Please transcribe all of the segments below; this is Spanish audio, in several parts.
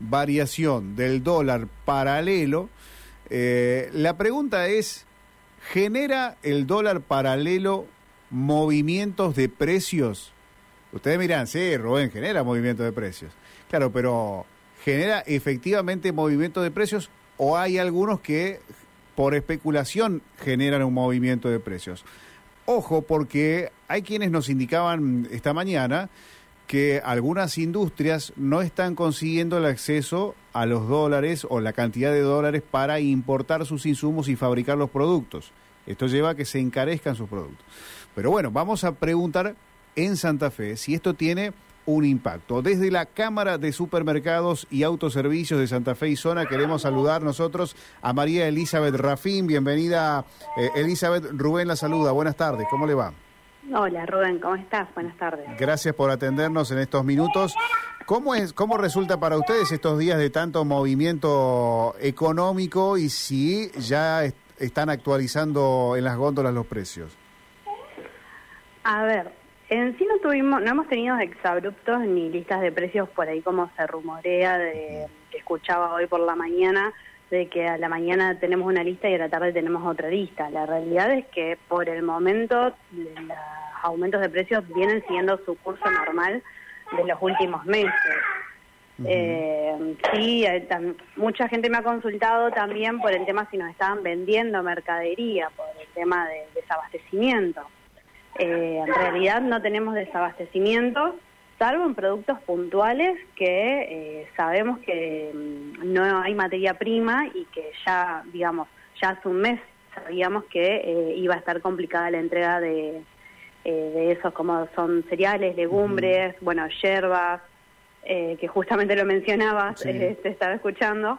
variación del dólar paralelo, eh, la pregunta es, ¿genera el dólar paralelo movimientos de precios? Ustedes miran, sí, Rubén, genera movimientos de precios. Claro, pero ¿genera efectivamente movimientos de precios o hay algunos que por especulación generan un movimiento de precios? Ojo, porque hay quienes nos indicaban esta mañana que algunas industrias no están consiguiendo el acceso a los dólares o la cantidad de dólares para importar sus insumos y fabricar los productos. Esto lleva a que se encarezcan sus productos. Pero bueno, vamos a preguntar en Santa Fe si esto tiene un impacto. Desde la Cámara de Supermercados y Autoservicios de Santa Fe y Zona queremos saludar nosotros a María Elizabeth Rafín. Bienvenida, eh, Elizabeth. Rubén la saluda. Buenas tardes. ¿Cómo le va? Hola Rubén, ¿cómo estás? Buenas tardes. Gracias por atendernos en estos minutos. ¿Cómo, es, ¿Cómo resulta para ustedes estos días de tanto movimiento económico y si ya están actualizando en las góndolas los precios? A ver, en sí no tuvimos, no hemos tenido exabruptos ni listas de precios por ahí como se rumorea de que escuchaba hoy por la mañana de que a la mañana tenemos una lista y a la tarde tenemos otra lista. La realidad es que por el momento los aumentos de precios vienen siguiendo su curso normal de los últimos meses. Eh, sí, mucha gente me ha consultado también por el tema si nos estaban vendiendo mercadería, por el tema de desabastecimiento. Eh, en realidad no tenemos desabastecimiento, salvo en productos puntuales que eh, sabemos que mm, no hay materia prima y que ya, digamos, ya hace un mes sabíamos que eh, iba a estar complicada la entrega de, de esos como son cereales, legumbres, bueno, hierbas, que justamente lo mencionabas, te estaba escuchando,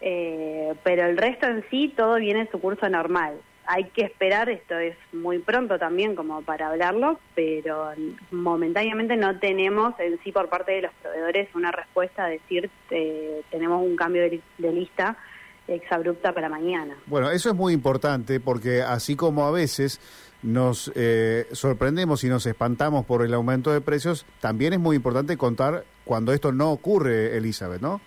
pero el resto en sí todo viene en su curso normal hay que esperar, esto es muy pronto también como para hablarlo, pero momentáneamente no tenemos en sí por parte de los proveedores una respuesta a decir eh, tenemos un cambio de, lista exabrupta para mañana. Bueno, eso es muy importante porque así como a veces nos eh, sorprendemos y nos espantamos por el aumento de precios, también es muy importante contar cuando esto no ocurre, Elizabeth, ¿no?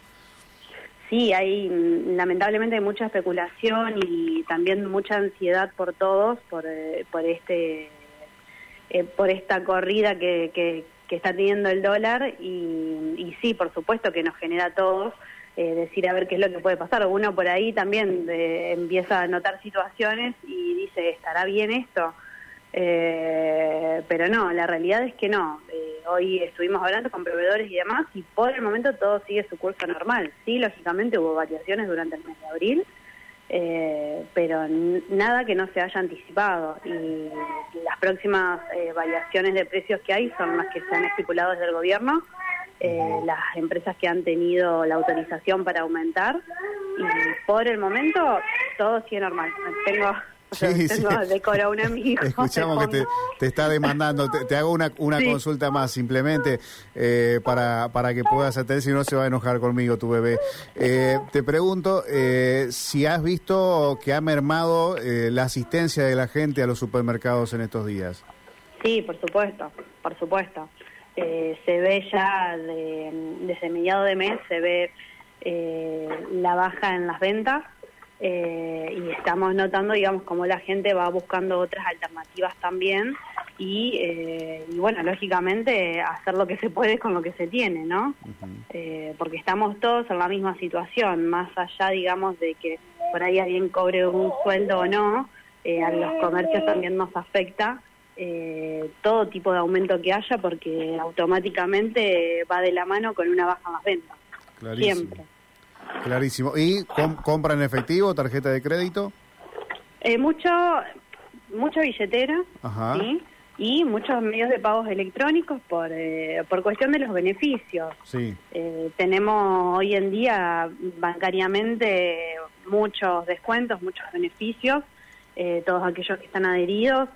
Sí, hay lamentablemente hay mucha especulación y también mucha ansiedad por todos por, eh, por este eh, por esta corrida que, que, está teniendo el dólar y, y, sí, por supuesto que nos genera a todos eh, decir a ver qué es lo que puede pasar. Uno por ahí también empieza a notar situaciones y dice, ¿estará bien esto? Pero no, la realidad es que no. Eh, hoy estuvimos hablando con proveedores y demás y por el momento todo sigue su curso normal. Sí, lógicamente hubo variaciones durante el mes de abril, eh, pero nada que no se haya anticipado. Y las próximas variaciones de precios que hay son las que se han estipulado desde el gobierno. las empresas que han tenido la autorización para aumentar y por el momento todo sigue normal. Tengo Sí, sí. un amigo. Escuchamos que te, está demandando. Te, hago una, una consulta más, simplemente eh, para, para que puedas atender, si no se va a enojar conmigo tu bebé. Eh, te pregunto eh, si has visto que ha mermado la asistencia de la gente a los supermercados en estos días. Sí, por supuesto, por supuesto. se ve ya de, desde mediado de mes, se ve la baja en las ventas eh, y estamos notando, digamos, cómo la gente va buscando otras alternativas también y, eh, y, bueno, lógicamente hacer lo que se puede con lo que se tiene, ¿no? Eh, porque estamos todos en la misma situación, más allá, digamos, de que por ahí alguien cobre un sueldo o no, a los comercios también nos afecta todo tipo de aumento que haya porque automáticamente va de la mano con una baja más venta. Siempre. Clarísimo. ¿Y compra en efectivo, tarjeta de crédito? Eh, mucho, mucha billetera, y muchos medios de pagos electrónicos por, eh, por cuestión de los beneficios. Sí. Eh, tenemos hoy en día bancariamente muchos descuentos, muchos beneficios, eh, todos aquellos que están adheridos,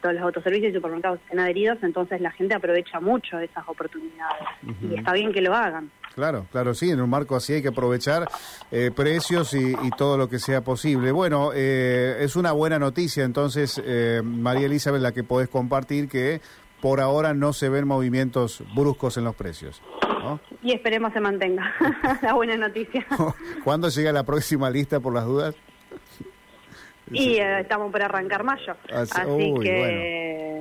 todos los autoservicios y supermercados que están adheridos, entonces la gente aprovecha mucho esas oportunidades y está bien que lo hagan. Claro, claro, sí, en un marco así hay que aprovechar eh, precios y, todo lo que sea posible. Bueno, eh, es una buena noticia entonces, eh, María Elizabeth, la que podés compartir que por ahora no se ven movimientos bruscos en los precios. ¿no? Y esperemos se mantenga la buena noticia. ¿Cuándo llega la próxima lista por las dudas? Y eh, estamos por arrancar mayo. Así- Así, uy, que bueno.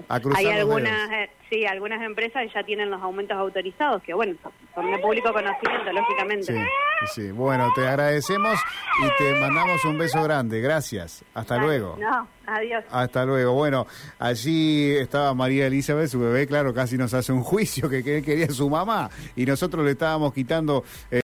A hay algunas, eh, sí, algunas empresas ya tienen los aumentos autorizados, que bueno, son de público conocimiento, lógicamente. Sí, sí. Bueno, te agradecemos y te mandamos un beso grande. Gracias. Hasta Ay, luego. No, adiós. Hasta luego. Bueno, allí estaba María Elizabeth, su bebé, claro, casi nos hace un juicio que, que él quería su mamá y nosotros le estábamos quitando... eh,